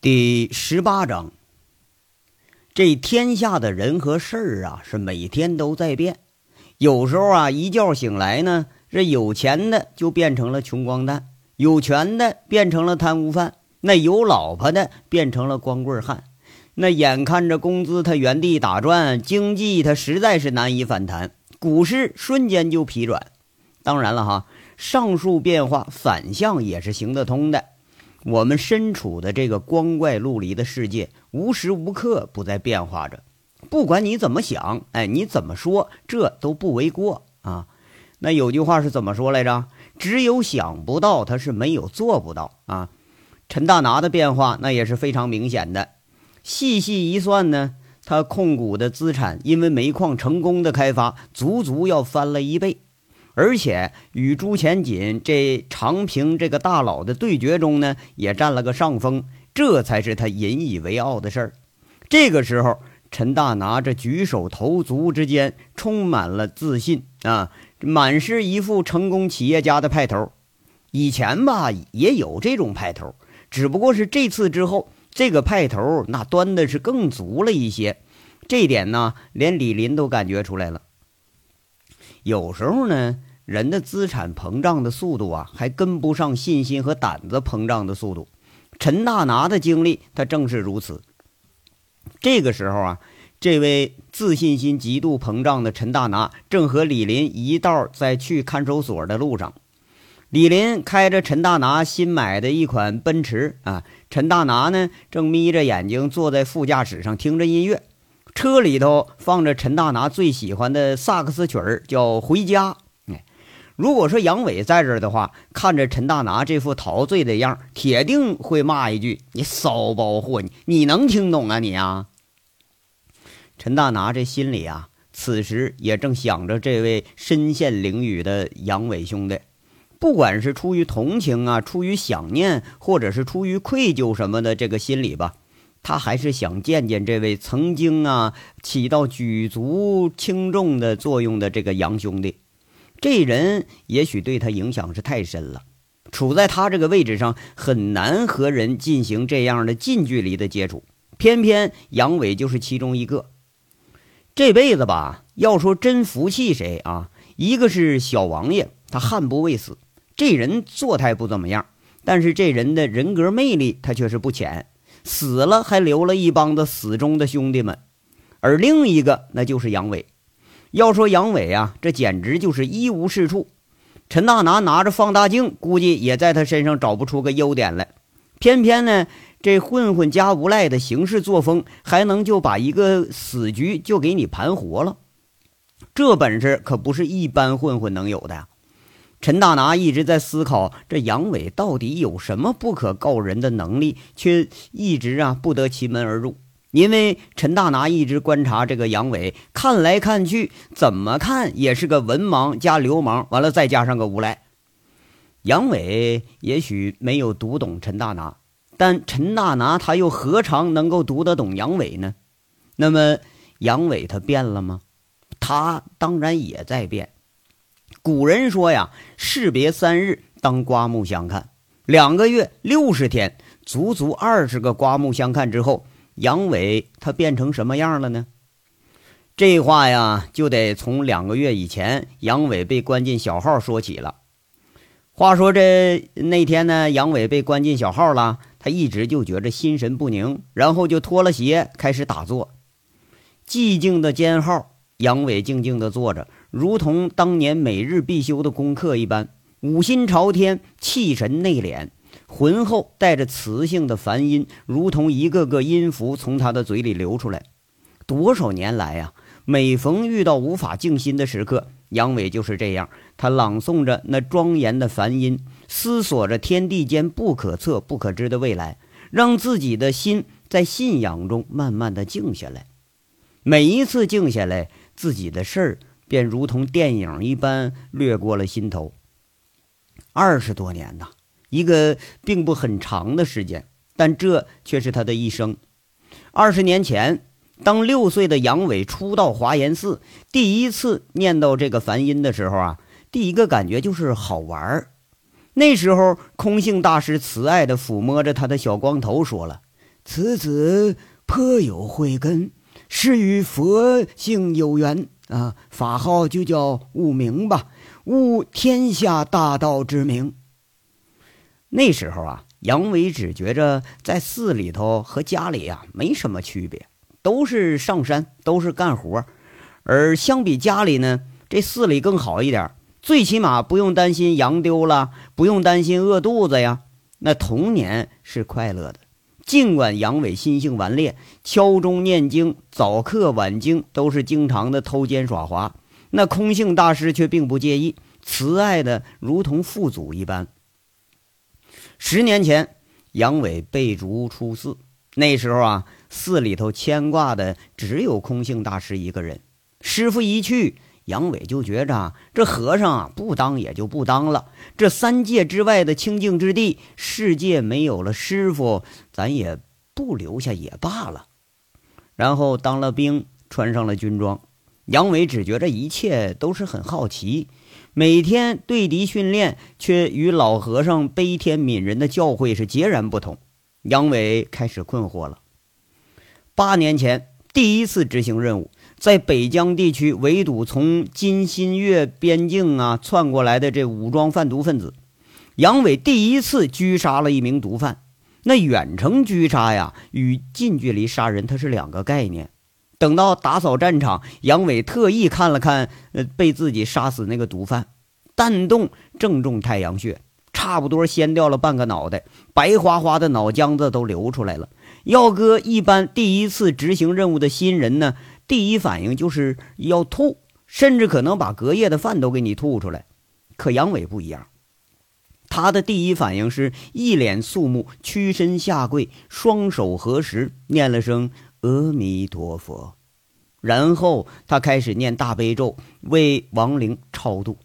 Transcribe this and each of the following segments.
第十八章，这天下的人和事儿啊，是每天都在变。有时候啊，一觉醒来呢，这有钱的就变成了穷光蛋，有权的变成了贪污犯，那有老婆的变成了光棍汉。那眼看着工资它原地打转，经济它实在是难以反弹，股市瞬间就疲软。当然了哈，上述变化反向也是行得通的。我们身处的这个光怪陆离的世界，无时无刻不在变化着。不管你怎么想，哎，你怎么说，这都不为过啊。那有句话是怎么说来着？只有想不到，他是没有做不到啊。陈大拿的变化那也是非常明显的。细细一算呢，他控股的资产因为煤矿成功的开发，足足要翻了一倍。而且与朱前锦这长平这个大佬的对决中呢，也占了个上风，这才是他引以为傲的事儿。这个时候，陈大拿着举手投足之间充满了自信啊，满是一副成功企业家的派头。以前吧也有这种派头，只不过是这次之后，这个派头那端的是更足了一些。这点呢，连李林都感觉出来了。有时候呢。人的资产膨胀的速度啊，还跟不上信心和胆子膨胀的速度。陈大拿的经历，他正是如此。这个时候啊，这位自信心极度膨胀的陈大拿，正和李林一道在去看守所的路上。李林开着陈大拿新买的一款奔驰啊，陈大拿呢正眯着眼睛坐在副驾驶上听着音乐，车里头放着陈大拿最喜欢的萨克斯曲儿，叫《回家》。如果说杨伟在这儿的话，看着陈大拿这副陶醉的样铁定会骂一句：“你骚包货，你你能听懂啊你啊！”陈大拿这心里啊，此时也正想着这位身陷囹圄的杨伟兄弟，不管是出于同情啊，出于想念，或者是出于愧疚什么的，这个心理吧，他还是想见见这位曾经啊起到举足轻重的作用的这个杨兄弟。这人也许对他影响是太深了，处在他这个位置上很难和人进行这样的近距离的接触。偏偏杨伟就是其中一个。这辈子吧，要说真服气谁啊？一个是小王爷，他悍不畏死，这人做态不怎么样，但是这人的人格魅力他却是不浅，死了还留了一帮子死忠的兄弟们。而另一个那就是杨伟。要说杨伟啊，这简直就是一无是处。陈大拿拿着放大镜，估计也在他身上找不出个优点来。偏偏呢，这混混加无赖的行事作风，还能就把一个死局就给你盘活了。这本事可不是一般混混能有的。陈大拿一直在思考，这杨伟到底有什么不可告人的能力，却一直啊不得其门而入。因为陈大拿一直观察这个杨伟，看来看去，怎么看也是个文盲加流氓，完了再加上个无赖。杨伟也许没有读懂陈大拿，但陈大拿他又何尝能够读得懂杨伟呢？那么杨伟他变了吗？他当然也在变。古人说呀：“士别三日，当刮目相看。”两个月六十天，足足二十个刮目相看之后。杨伟他变成什么样了呢？这话呀，就得从两个月以前杨伟被关进小号说起了。话说这那天呢，杨伟被关进小号了，他一直就觉着心神不宁，然后就脱了鞋开始打坐。寂静的监号，杨伟静静的坐着，如同当年每日必修的功课一般，五心朝天，气神内敛。浑厚带着磁性的梵音，如同一个个音符从他的嘴里流出来。多少年来呀，每逢遇到无法静心的时刻，杨伟就是这样。他朗诵着那庄严的梵音，思索着天地间不可测、不可知的未来，让自己的心在信仰中慢慢的静下来。每一次静下来，自己的事儿便如同电影一般掠过了心头。二十多年呐。一个并不很长的时间，但这却是他的一生。二十年前，当六岁的杨伟初到华严寺，第一次念到这个梵音的时候啊，第一个感觉就是好玩儿。那时候，空性大师慈爱地抚摸着他的小光头，说了：“此子颇有慧根，是与佛性有缘啊，法号就叫悟明吧，悟天下大道之名。那时候啊，杨伟只觉着在寺里头和家里呀没什么区别，都是上山，都是干活，而相比家里呢，这寺里更好一点，最起码不用担心羊丢了，不用担心饿肚子呀。那童年是快乐的，尽管杨伟心性顽劣，敲钟念经、早课晚经都是经常的偷奸耍滑，那空性大师却并不介意，慈爱的如同父祖一般。十年前，杨伟被逐出寺，那时候啊，寺里头牵挂的只有空性大师一个人。师傅一去。杨伟就觉着这和尚啊，不当也就不当了。这三界之外的清净之地，世界没有了师傅，咱也不留下也罢了。然后当了兵，穿上了军装，杨伟只觉着一切都是很好奇。每天对敌训练，却与老和尚悲天悯人的教诲是截然不同。杨伟开始困惑了。八年前，第一次执行任务。在北疆地区围堵从金新月边境啊窜过来的这武装贩毒分子，杨伟第一次狙杀了一名毒贩。那远程狙杀呀，与近距离杀人它是两个概念。等到打扫战场，杨伟特意看了看，呃，被自己杀死那个毒贩，弹洞正中太阳穴，差不多掀掉了半个脑袋，白花花的脑浆子都流出来了。耀哥一般第一次执行任务的新人呢？第一反应就是要吐，甚至可能把隔夜的饭都给你吐出来。可杨伟不一样，他的第一反应是一脸肃穆，屈身下跪，双手合十，念了声阿弥陀佛，然后他开始念大悲咒，为亡灵超度。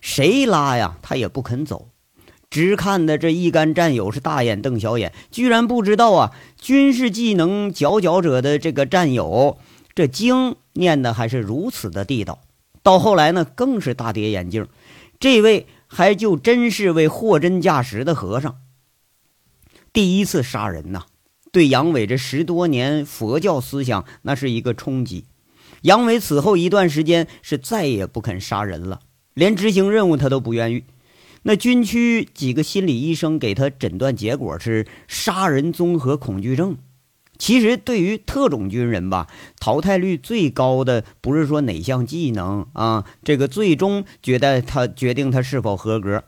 谁拉呀，他也不肯走。直看的这一干战友是大眼瞪小眼，居然不知道啊，军事技能佼佼者的这个战友。这经念的还是如此的地道，到后来呢，更是大跌眼镜。这位还就真是位货真价实的和尚。第一次杀人呐，对杨伟这十多年佛教思想那是一个冲击。杨伟此后一段时间是再也不肯杀人了，连执行任务他都不愿意。那军区几个心理医生给他诊断结果是杀人综合恐惧症。其实，对于特种军人吧，淘汰率最高的不是说哪项技能啊，这个最终觉得他决定他是否合格。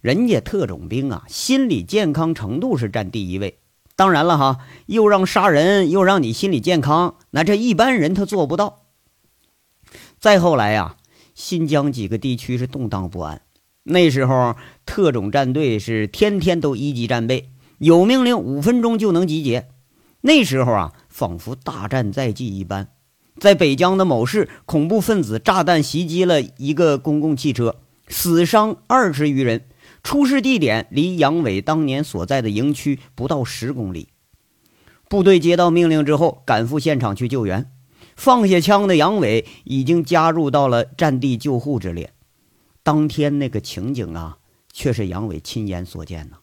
人家特种兵啊，心理健康程度是占第一位。当然了哈，又让杀人，又让你心理健康，那这一般人他做不到。再后来呀，新疆几个地区是动荡不安，那时候特种战队是天天都一级战备，有命令五分钟就能集结。那时候啊，仿佛大战在即一般。在北疆的某市，恐怖分子炸弹袭击了一个公共汽车，死伤二十余人。出事地点离杨伟当年所在的营区不到十公里。部队接到命令之后，赶赴现场去救援。放下枪的杨伟已经加入到了战地救护之列。当天那个情景啊，却是杨伟亲眼所见呐。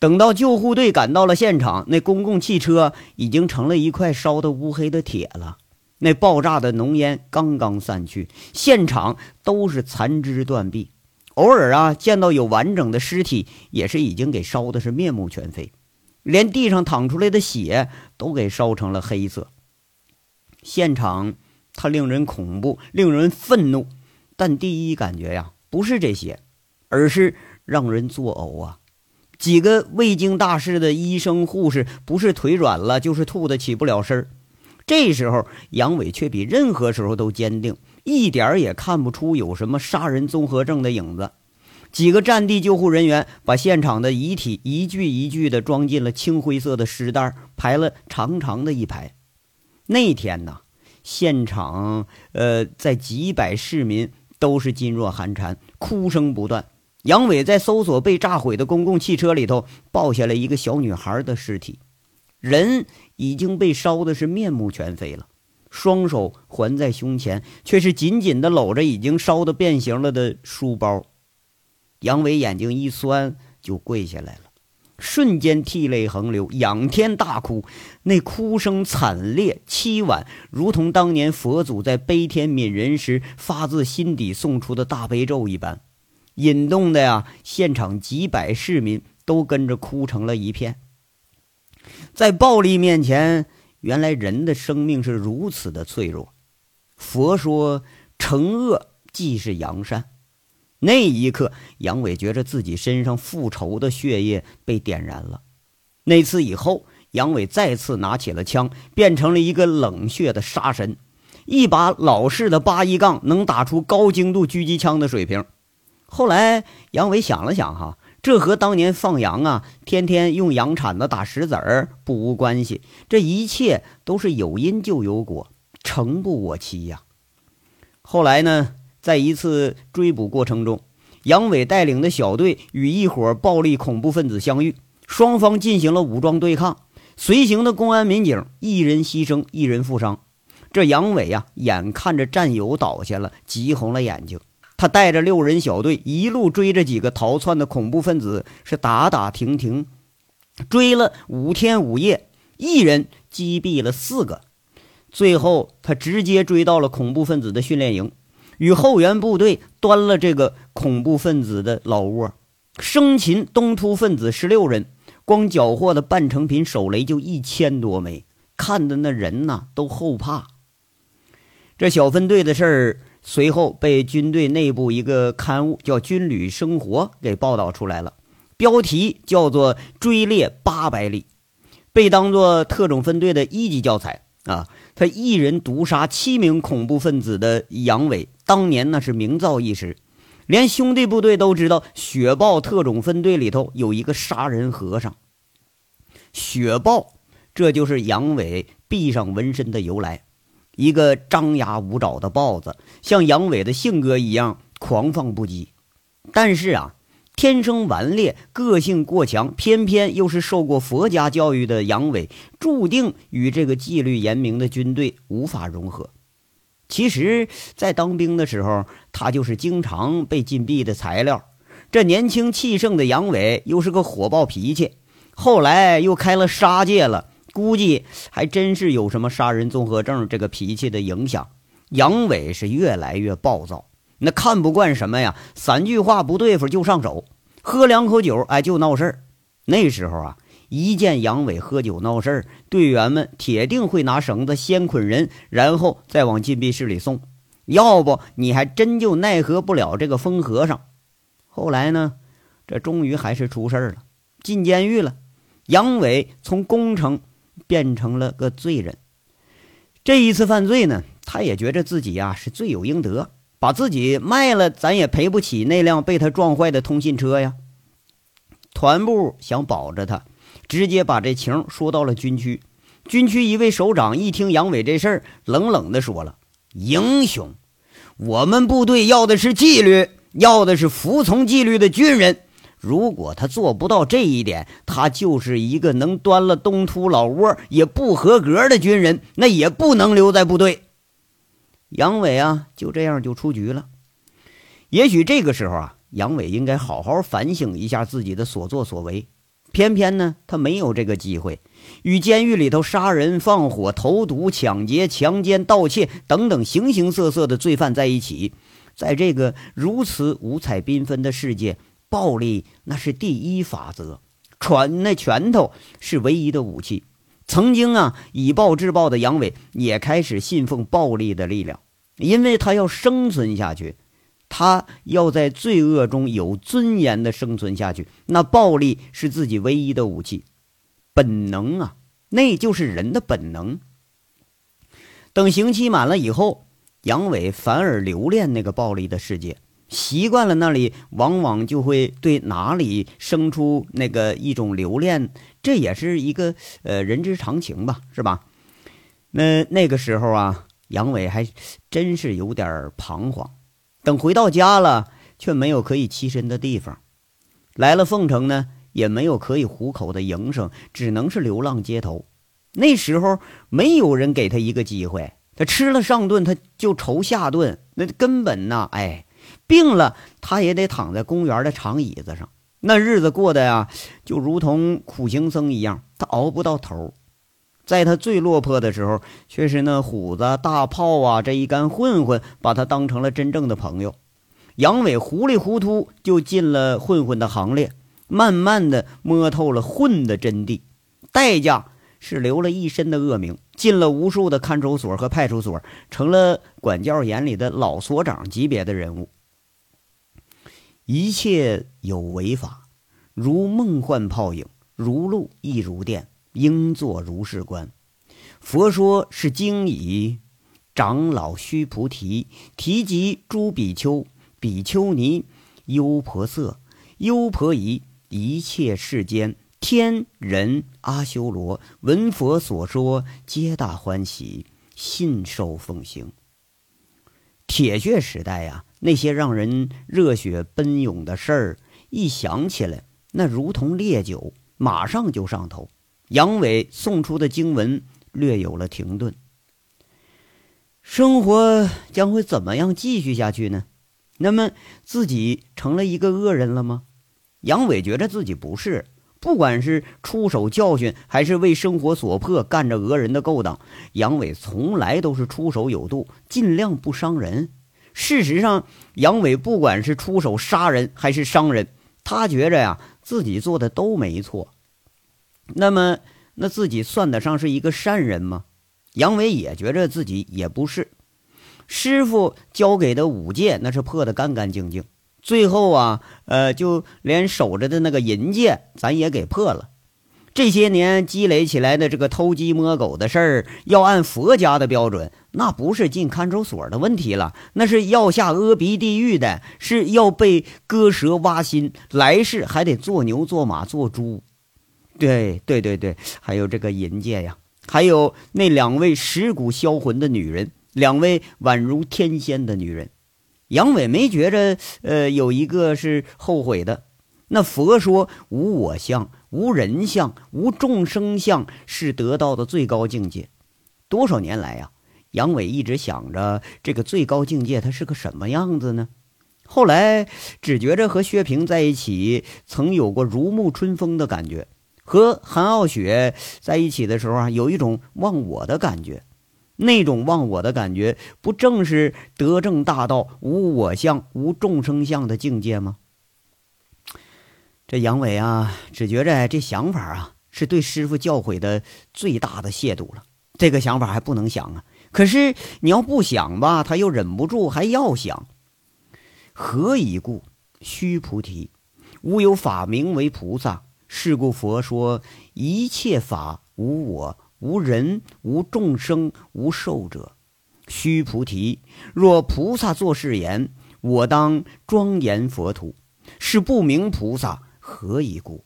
等到救护队赶到了现场，那公共汽车已经成了一块烧得乌黑的铁了。那爆炸的浓烟刚刚散去，现场都是残肢断臂，偶尔啊见到有完整的尸体，也是已经给烧的是面目全非，连地上淌出来的血都给烧成了黑色。现场它令人恐怖，令人愤怒，但第一感觉呀不是这些，而是让人作呕啊。几个未经大事的医生护士，不是腿软了，就是吐的起不了身儿。这时候，杨伟却比任何时候都坚定，一点儿也看不出有什么杀人综合症的影子。几个战地救护人员把现场的遗体一具一具的装进了青灰色的尸袋，排了长长的一排。那天呢，现场呃，在几百市民都是噤若寒蝉，哭声不断。杨伟在搜索被炸毁的公共汽车里头，抱下了一个小女孩的尸体，人已经被烧的是面目全非了，双手环在胸前，却是紧紧的搂着已经烧得变形了的书包。杨伟眼睛一酸，就跪下来了，瞬间涕泪横流，仰天大哭，那哭声惨烈凄婉，如同当年佛祖在悲天悯人时发自心底送出的大悲咒一般，引动的呀，现场几百市民都跟着哭成了一片。在暴力面前，原来人的生命是如此的脆弱。佛说，惩恶即是扬善。那一刻，杨伟觉着自己身上复仇的血液被点燃了。那次以后，杨伟再次拿起了枪，变成了一个冷血的杀神，一把老式的八一杠能打出高精度狙击枪的水平。后来，杨伟想了想，哈，这和当年放羊啊，天天用羊铲子打石子儿不无关系。这一切都是有因就有果，诚不我欺呀。后来呢？在一次追捕过程中，杨伟带领的小队与一伙暴力恐怖分子相遇，双方进行了武装对抗。随行的公安民警一人牺牲，一人负伤。这杨伟呀，眼看着战友倒下了，急红了眼睛。他带着六人小队一路追着几个逃窜的恐怖分子，是打打停停，追了五天五夜，一人击毙了四个。最后，他直接追到了恐怖分子的训练营。与后援部队端了这个恐怖分子的老窝，生擒东突分子十六人，光缴获的半成品手雷就一千多枚，看的那人呐都后怕。这小分队的事儿随后被军队内部一个刊物叫《军旅生活》给报道出来了，标题叫做《追猎八百里》，被当作特种分队的一级教材啊。他一人毒杀七名恐怖分子的杨伟，当年那是名噪一时，连兄弟部队都知道雪豹特种分队里头有一个杀人和尚。雪豹，这就是杨伟臂上纹身的由来，一个张牙舞爪的豹子，像杨伟的性格一样狂放不羁，但是啊。天生顽劣，个性过强，偏偏又是受过佛家教育的杨伟，注定与这个纪律严明的军队无法融合。其实，在当兵的时候，他就是经常被禁闭的材料。这年轻气盛的杨伟又是个火爆脾气，后来又开了杀戒了，估计还真是有什么杀人综合症这个脾气的影响。杨伟是越来越暴躁。那看不惯什么呀？三句话不对付就上手，喝两口酒，哎，就闹事儿。那时候啊，一见杨伟喝酒闹事儿，队员们铁定会拿绳子先捆人，然后再往禁闭室里送。要不你还真就奈何不了这个疯和尚。后来呢，这终于还是出事儿了，进监狱了。杨伟从工程变成了个罪人。这一次犯罪呢，他也觉着自己呀是罪有应得。把自己卖了，咱也赔不起那辆被他撞坏的通信车呀。团部想保着他，直接把这情说到了军区。军区一位首长一听杨伟这事儿，冷冷地说了：“英雄，我们部队要的是纪律，要的是服从纪律的军人。如果他做不到这一点，他就是一个能端了东突老窝也不合格的军人，那也不能留在部队。”杨伟啊，就这样就出局了。也许这个时候啊，杨伟应该好好反省一下自己的所作所为。偏偏呢，他没有这个机会，与监狱里头杀人、放火、投毒、抢劫、强奸、盗窃等等形形色色的罪犯在一起。在这个如此五彩缤纷的世界，暴力那是第一法则，拳那拳头是唯一的武器。曾经啊，以暴制暴的杨伟也开始信奉暴力的力量，因为他要生存下去，他要在罪恶中有尊严的生存下去。那暴力是自己唯一的武器，本能啊，那就是人的本能。等刑期满了以后，杨伟反而留恋那个暴力的世界。习惯了那里，往往就会对哪里生出那个一种留恋，这也是一个呃人之常情吧，是吧？那那个时候啊，杨伟还真是有点彷徨。等回到家了，却没有可以栖身的地方；来了凤城呢，也没有可以糊口的营生，只能是流浪街头。那时候没有人给他一个机会，他吃了上顿，他就愁下顿，那根本呐，哎。病了，他也得躺在公园的长椅子上。那日子过得呀，就如同苦行僧一样，他熬不到头。在他最落魄的时候，却是那虎子、大炮啊这一干混混把他当成了真正的朋友。杨伟糊里糊涂就进了混混的行列，慢慢的摸透了混的真谛，代价是留了一身的恶名，进了无数的看守所和派出所，成了管教眼里的老所长级别的人物。一切有为法，如梦幻泡影，如露亦如电，应作如是观。佛说是经已，长老须菩提提及诸比丘。比丘尼、优婆塞、优婆夷，一切世间天人阿修罗，闻佛所说，皆大欢喜，信受奉行。铁血时代呀，那些让人热血奔涌的事儿，一想起来，那如同烈酒，马上就上头。杨伟送出的经文略有了停顿。生活将会怎么样继续下去呢？那么自己成了一个恶人了吗？杨伟觉得自己不是，不管是出手教训，还是为生活所迫干着讹人的勾当，杨伟从来都是出手有度，尽量不伤人。事实上，杨伟不管是出手杀人还是伤人，他觉着呀自己做的都没错。那么，那自己算得上是一个善人吗？杨伟也觉着自己也不是。师傅教给的五戒那是破的干干净净，最后啊，呃，就连守着的那个银戒咱也给破了。这些年积累起来的这个偷鸡摸狗的事儿，要按佛家的标准，那不是进看守所的问题了，那是要下阿鼻地狱的，是要被割舌挖心，来世还得做牛做马做猪。对对对对，还有这个银戒呀，还有那两位蚀骨销魂的女人。两位宛如天仙的女人，杨伟没觉着，呃，有一个是后悔的。那佛说无我相、无人相、无众生相，是得到的最高境界。多少年来呀，杨伟一直想着这个最高境界，它是个什么样子呢？后来只觉着和薛平在一起，曾有过如沐春风的感觉；和韩傲雪在一起的时候啊，有一种忘我的感觉。那种忘我的感觉，不正是得正大道、无我相、无众生相的境界吗？这杨伟啊，只觉着这想法啊，是对师傅教诲的最大的亵渎了。这个想法还不能想啊！可是你要不想吧，他又忍不住还要想。何以故？须菩提，吾有法名为菩萨。是故佛说一切法无我。无人，无众生，无寿者。须菩提，若菩萨作是言，我当庄严佛土，是不明菩萨何以故？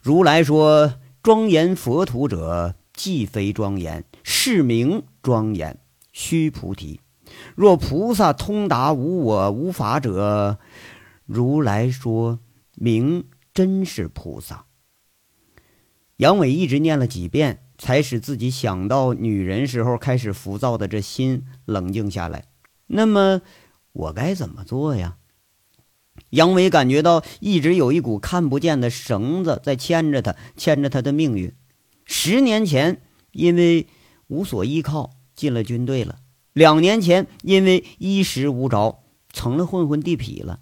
如来说庄严佛土者，既非庄严，是名庄严。须菩提，若菩萨通达无我无法者，如来说明真是菩萨。杨伟一直念了几遍。才使自己想到女人时候开始浮躁的这心冷静下来。那么我该怎么做呀？杨伟感觉到一直有一股看不见的绳子在牵着他，牵着他的命运。十年前因为无所依靠进了军队了，两年前因为衣食无着成了混混地痞了，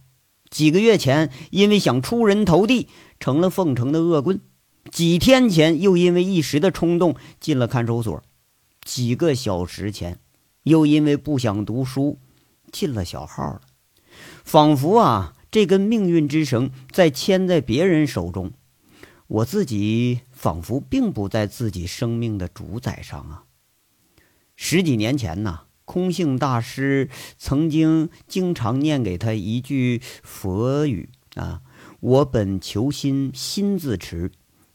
几个月前因为想出人头地成了凤城的恶棍。几天前，又因为一时的冲动进了看守所；几个小时前，又因为不想读书进了小号了。仿佛啊，这根命运之绳在牵在别人手中，我自己仿佛并不在自己生命的主宰上啊。十几年前呢，空性大师曾经经常念给他一句佛语啊：“我本求心，心自持。”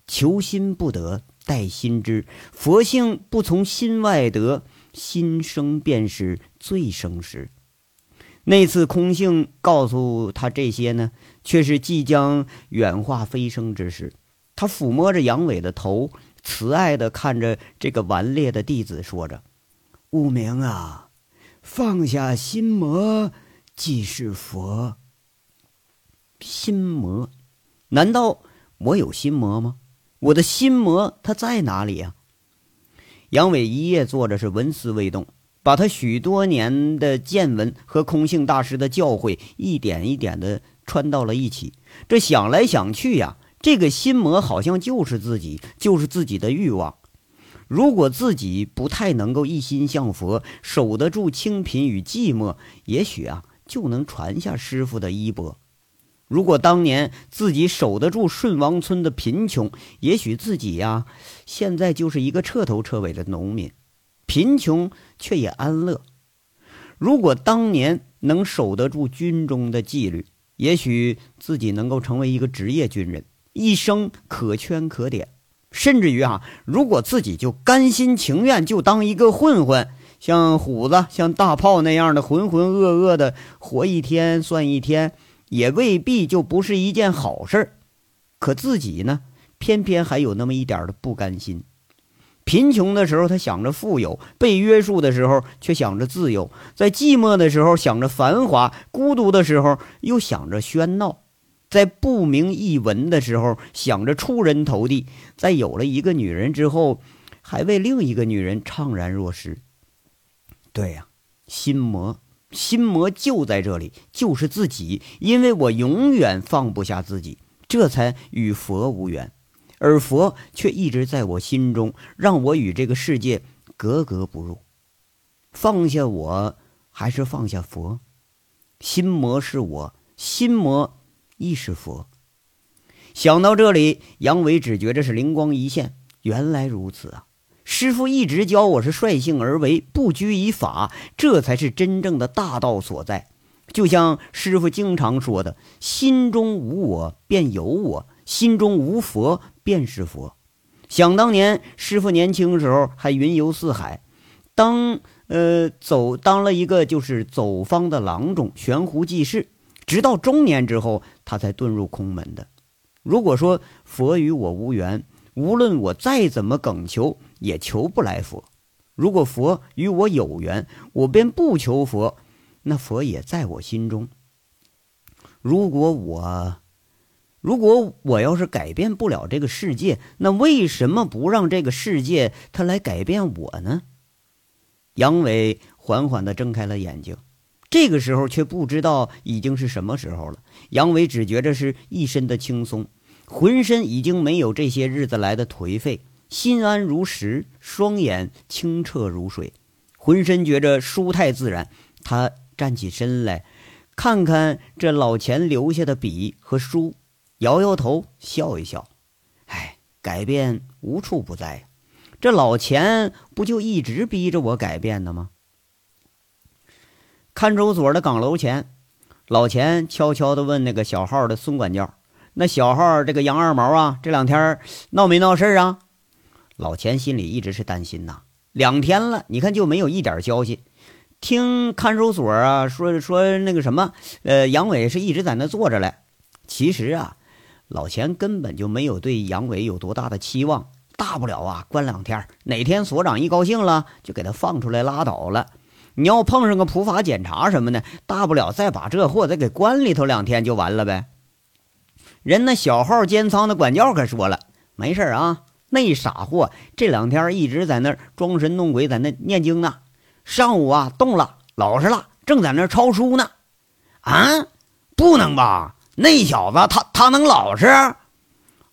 求心不得，待心知。佛性不从心外得，心生便是最生时。那次空性告诉他这些呢，却是即将远化飞升之时。他抚摸着杨伟的头，慈爱的看着这个顽劣的弟子，说着：“悟明啊，放下心魔，即是佛。心魔。”难道我有心魔吗？我的心魔它在哪里呀？杨伟一夜坐着是纹丝未动，把他许多年的见闻和空性大师的教诲一点一点的穿到了一起。这想来想去呀，这个心魔好像就是自己，就是自己的欲望。如果自己不太能够一心向佛，守得住清贫与寂寞，也许啊就能传下师傅的衣钵。如果当年自己守得住顺王村的贫穷，也许自己呀，现在就是一个彻头彻尾的农民，贫穷却也安乐。如果当年能守得住军中的纪律，也许自己能够成为一个职业军人，一生可圈可点。甚至于啊，如果自己就甘心情愿就当一个混混，像虎子、像大炮那样的浑浑噩噩的活一天算一天。也未必就不是一件好事儿，可自己呢，偏偏还有那么一点的不甘心。贫穷的时候，他想着富有；被约束的时候，却想着自由；在寂寞的时候，想着繁华；孤独的时候，又想着喧闹；在不明一文的时候，想着出人头地；在有了一个女人之后，还为另一个女人怅然若失。对呀，心魔。心魔就在这里，就是自己，因为我永远放不下自己，这才与佛无缘，而佛却一直在我心中，让我与这个世界格格不入。放下我，还是放下佛？心魔是我，心魔亦是佛。想到这里，杨伟只觉着是灵光一现，原来如此啊！师傅一直教我是率性而为，不拘于法，这才是真正的大道所在。就像师傅经常说的：“心中无我便有我，心中无佛便是佛。”想当年，师傅年轻时候还云游四海，当呃走当了一个就是走方的郎中，悬壶济世，直到中年之后，他才遁入空门的。如果说佛与我无缘，无论我再怎么恳求。也求不来佛。如果佛与我有缘，我便不求佛，那佛也在我心中。如果我，如果我要是改变不了这个世界，那为什么不让这个世界它来改变我呢？杨伟缓缓地睁开了眼睛，这个时候却不知道已经是什么时候了。杨伟只觉着是一身的轻松，浑身已经没有这些日子来的颓废。心安如石，双眼清澈如水，浑身觉着舒泰自然。他站起身来，看看这老钱留下的笔和书，摇摇头，笑一笑。哎，改变无处不在，这老钱不就一直逼着我改变的吗？看守所的岗楼前，老钱悄悄地问那个小号的孙管教：“那小号这个杨二毛啊，这两天闹没闹事啊？”老钱心里一直是担心呐，两天了，你看就没有一点消息。听看守所啊说说那个什么，呃，杨伟是一直在那坐着嘞。其实啊，老钱根本就没有对杨伟有多大的期望，大不了啊关两天，哪天所长一高兴了就给他放出来拉倒了。你要碰上个普法检查什么的，大不了再把这货再给关里头两天就完了呗。人那小号监仓的管教可说了，没事啊。那傻货这两天一直在那儿装神弄鬼，在那念经呢。上午啊动了，老实了，正在那儿抄书呢。啊，不能吧？那小子他他能老实？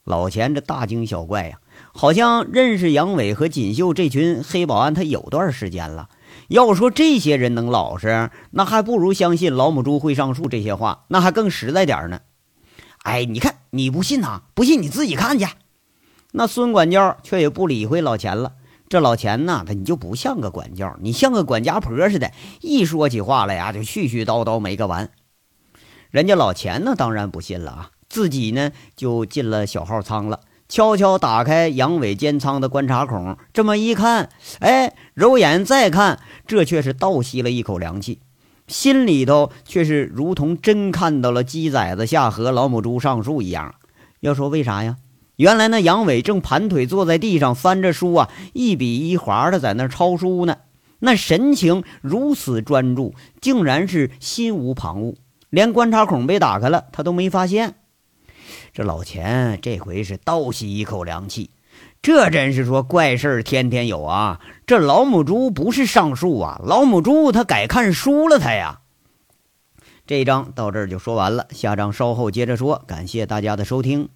老钱这大惊小怪呀，好像认识杨伟和锦绣这群黑保安他有段时间了。要说这些人能老实，那还不如相信老母猪会上树这些话，那还更实在点呢。哎，你看你不信呐？不信你自己看去。那孙管教却也不理会老钱了。这老钱呐，他你就不像个管教，你像个管家婆似的，一说起话来呀，就絮絮叨叨没个完。人家老钱呢，当然不信了啊，自己呢就进了小号舱了，悄悄打开杨伟监仓的观察孔，这么一看，哎，揉眼再看，这却是倒吸了一口凉气，心里头却是如同真看到了鸡崽子下河，老母猪上树一样。要说为啥呀？原来那杨伟正盘腿坐在地上翻着书啊，一笔一划的在那抄书呢，那神情如此专注，竟然是心无旁骛，连观察孔被打开了他都没发现。这老钱这回是倒吸一口凉气，这真是说怪事儿天天有啊！这老母猪不是上树啊，老母猪它改看书了，它呀。这一章到这儿就说完了，下章稍后接着说。感谢大家的收听。